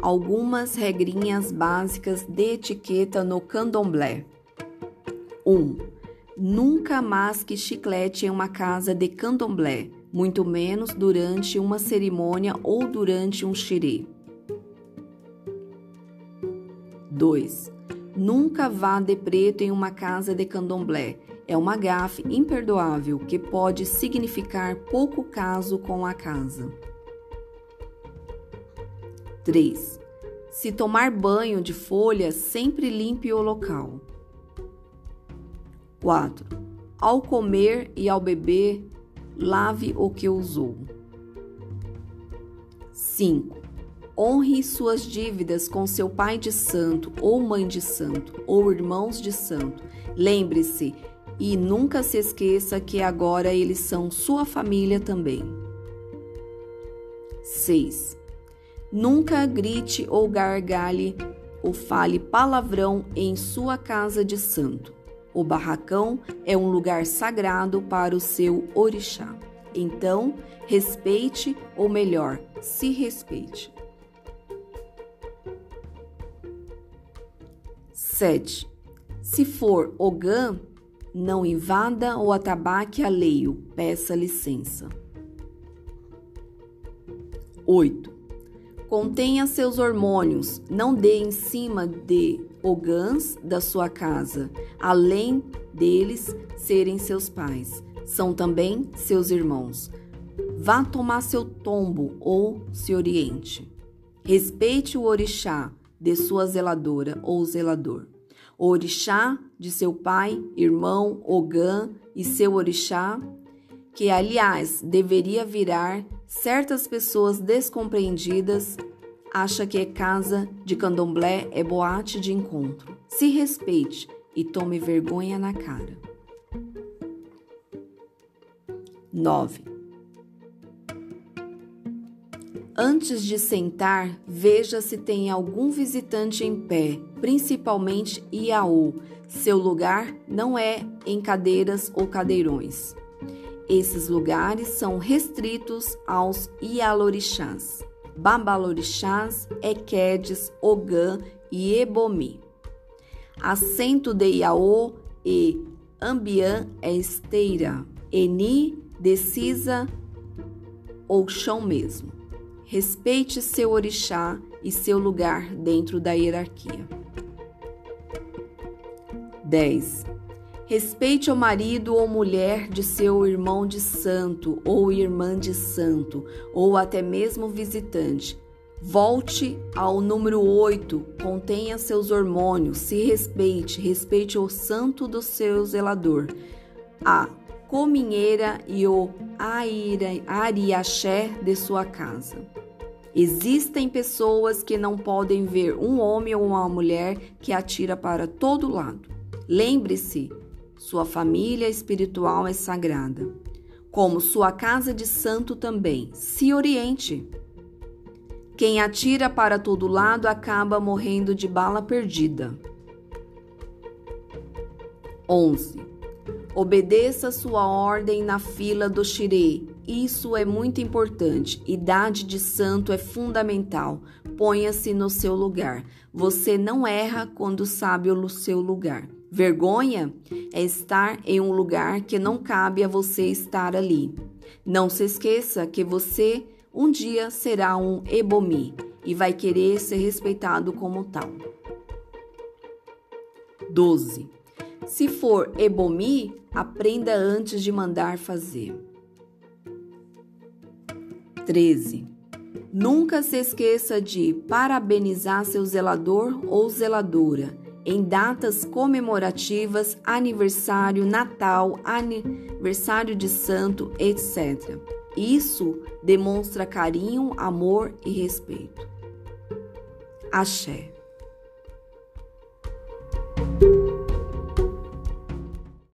algumas regrinhas básicas de etiqueta no candomblé. 1. Um, nunca masque chiclete em uma casa de candomblé, muito menos durante uma cerimônia ou durante um xirê. 2. Nunca vá de preto em uma casa de candomblé. É uma gafe imperdoável que pode significar pouco caso com a casa. 3. Se tomar banho de folha, sempre limpe o local. 4. Ao comer e ao beber, lave o que usou. 5. Honre suas dívidas com seu pai de santo, ou mãe de santo, ou irmãos de santo. Lembre-se e nunca se esqueça que agora eles são sua família também. 6. Nunca grite ou gargalhe ou fale palavrão em sua casa de santo. O barracão é um lugar sagrado para o seu orixá. Então, respeite, ou melhor, se respeite. 7. Se for Ogã, não invada ou atabaque alheio, peça licença. 8. Contenha seus hormônios, não dê em cima de ogãs da sua casa, além deles serem seus pais, são também seus irmãos. Vá tomar seu tombo ou se oriente. Respeite o orixá, de sua zeladora ou zelador. O orixá de seu pai, irmão, Ogã e seu orixá, que aliás deveria virar certas pessoas descompreendidas, acha que é casa de candomblé é boate de encontro. Se respeite e tome vergonha na cara. 9. Antes de sentar, veja se tem algum visitante em pé, principalmente Iaú. Seu lugar não é em cadeiras ou cadeirões. Esses lugares são restritos aos Ialorixás, Babalorixás, Equedes, Ogã e Ebomi. Assento de Iaô e Ambiã é esteira, Eni, decisa ou chão mesmo. Respeite seu orixá e seu lugar dentro da hierarquia. 10. Respeite o marido ou mulher de seu irmão de santo ou irmã de santo, ou até mesmo visitante. Volte ao número 8, contenha seus hormônios, se respeite, respeite o santo do seu zelador. A cominheira e o ariaxé de sua casa. Existem pessoas que não podem ver um homem ou uma mulher que atira para todo lado. Lembre-se, sua família espiritual é sagrada, como sua casa de santo também. Se oriente. Quem atira para todo lado acaba morrendo de bala perdida. 11. Obedeça sua ordem na fila do xirê. Isso é muito importante. Idade de santo é fundamental. Ponha-se no seu lugar. Você não erra quando sabe o seu lugar. Vergonha é estar em um lugar que não cabe a você estar ali. Não se esqueça que você um dia será um ebomi e vai querer ser respeitado como tal. 12. Se for ebomi, aprenda antes de mandar fazer. 13. Nunca se esqueça de parabenizar seu zelador ou zeladora em datas comemorativas, aniversário, Natal, aniversário de santo, etc. Isso demonstra carinho, amor e respeito. Axé.